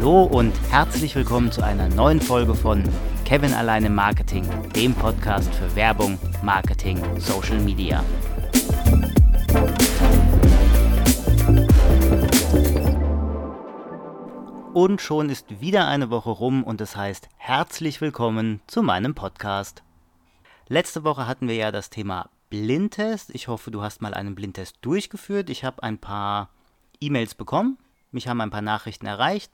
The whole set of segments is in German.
Hallo und herzlich willkommen zu einer neuen Folge von Kevin alleine Marketing, dem Podcast für Werbung, Marketing, Social Media. Und schon ist wieder eine Woche rum und es heißt herzlich willkommen zu meinem Podcast. Letzte Woche hatten wir ja das Thema Blindtest. Ich hoffe, du hast mal einen Blindtest durchgeführt. Ich habe ein paar E-Mails bekommen. Mich haben ein paar Nachrichten erreicht,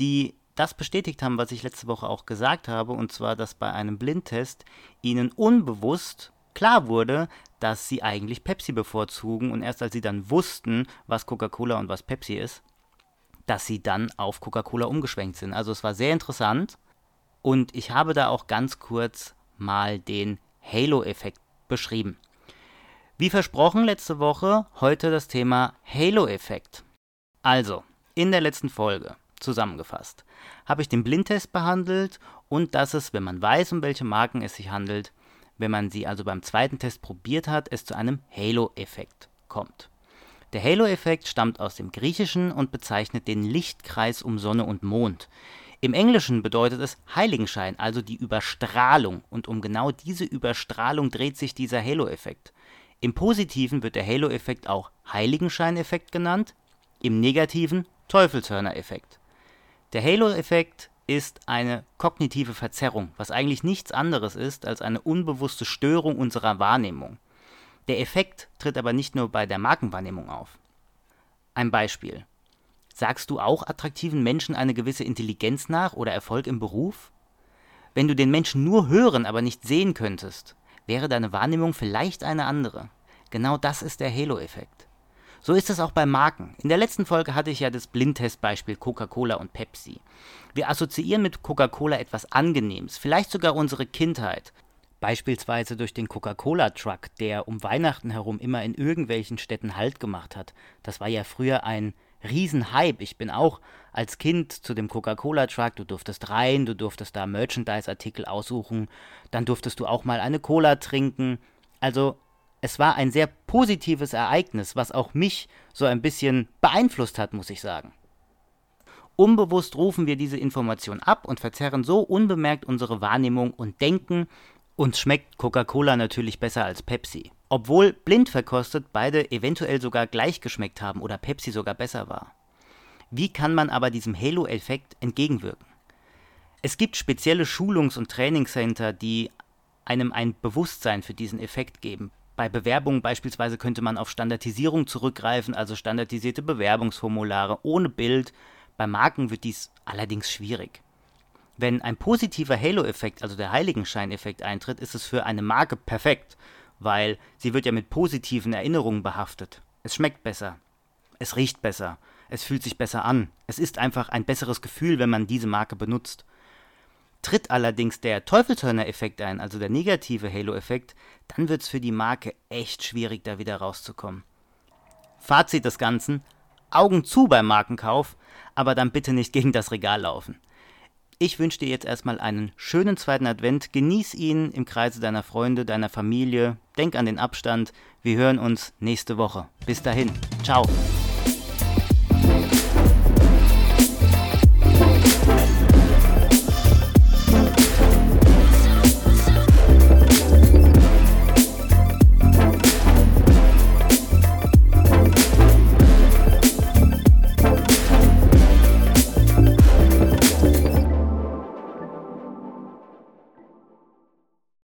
die das bestätigt haben, was ich letzte Woche auch gesagt habe, und zwar, dass bei einem Blindtest ihnen unbewusst klar wurde, dass sie eigentlich Pepsi bevorzugen und erst als sie dann wussten, was Coca-Cola und was Pepsi ist, dass sie dann auf Coca-Cola umgeschwenkt sind. Also es war sehr interessant und ich habe da auch ganz kurz mal den Halo-Effekt beschrieben. Wie versprochen letzte Woche, heute das Thema Halo-Effekt. Also, in der letzten Folge, zusammengefasst, habe ich den Blindtest behandelt und dass es, wenn man weiß, um welche Marken es sich handelt, wenn man sie also beim zweiten Test probiert hat, es zu einem Halo-Effekt kommt. Der Halo-Effekt stammt aus dem Griechischen und bezeichnet den Lichtkreis um Sonne und Mond. Im Englischen bedeutet es Heiligenschein, also die Überstrahlung, und um genau diese Überstrahlung dreht sich dieser Halo-Effekt. Im Positiven wird der Halo-Effekt auch Heiligenscheineffekt genannt, im Negativen Teufelshörner-Effekt. Der Halo-Effekt ist eine kognitive Verzerrung, was eigentlich nichts anderes ist als eine unbewusste Störung unserer Wahrnehmung. Der Effekt tritt aber nicht nur bei der Markenwahrnehmung auf. Ein Beispiel. Sagst du auch attraktiven Menschen eine gewisse Intelligenz nach oder Erfolg im Beruf? Wenn du den Menschen nur hören, aber nicht sehen könntest, wäre deine Wahrnehmung vielleicht eine andere. Genau das ist der Halo-Effekt. So ist es auch bei Marken. In der letzten Folge hatte ich ja das Blindtestbeispiel Coca-Cola und Pepsi. Wir assoziieren mit Coca-Cola etwas Angenehmes, vielleicht sogar unsere Kindheit. Beispielsweise durch den Coca-Cola-Truck, der um Weihnachten herum immer in irgendwelchen Städten Halt gemacht hat. Das war ja früher ein Riesenhype. Ich bin auch als Kind zu dem Coca-Cola-Truck, du durftest rein, du durftest da Merchandise-Artikel aussuchen, dann durftest du auch mal eine Cola trinken. Also es war ein sehr positives Ereignis, was auch mich so ein bisschen beeinflusst hat, muss ich sagen. Unbewusst rufen wir diese Information ab und verzerren so unbemerkt unsere Wahrnehmung und denken, uns schmeckt Coca-Cola natürlich besser als Pepsi. Obwohl blind verkostet beide eventuell sogar gleich geschmeckt haben oder Pepsi sogar besser war. Wie kann man aber diesem Halo-Effekt entgegenwirken? Es gibt spezielle Schulungs- und Trainingscenter, die einem ein Bewusstsein für diesen Effekt geben. Bei Bewerbungen beispielsweise könnte man auf Standardisierung zurückgreifen, also standardisierte Bewerbungsformulare ohne Bild. Bei Marken wird dies allerdings schwierig. Wenn ein positiver Halo-Effekt, also der Heiligenschein-Effekt eintritt, ist es für eine Marke perfekt, weil sie wird ja mit positiven Erinnerungen behaftet. Es schmeckt besser, es riecht besser, es fühlt sich besser an. Es ist einfach ein besseres Gefühl, wenn man diese Marke benutzt. Tritt allerdings der Teufelshörner-Effekt ein, also der negative Halo-Effekt, dann wird es für die Marke echt schwierig, da wieder rauszukommen. Fazit des Ganzen: Augen zu beim Markenkauf, aber dann bitte nicht gegen das Regal laufen. Ich wünsche dir jetzt erstmal einen schönen zweiten Advent. Genieß ihn im Kreise deiner Freunde, deiner Familie. Denk an den Abstand. Wir hören uns nächste Woche. Bis dahin. Ciao.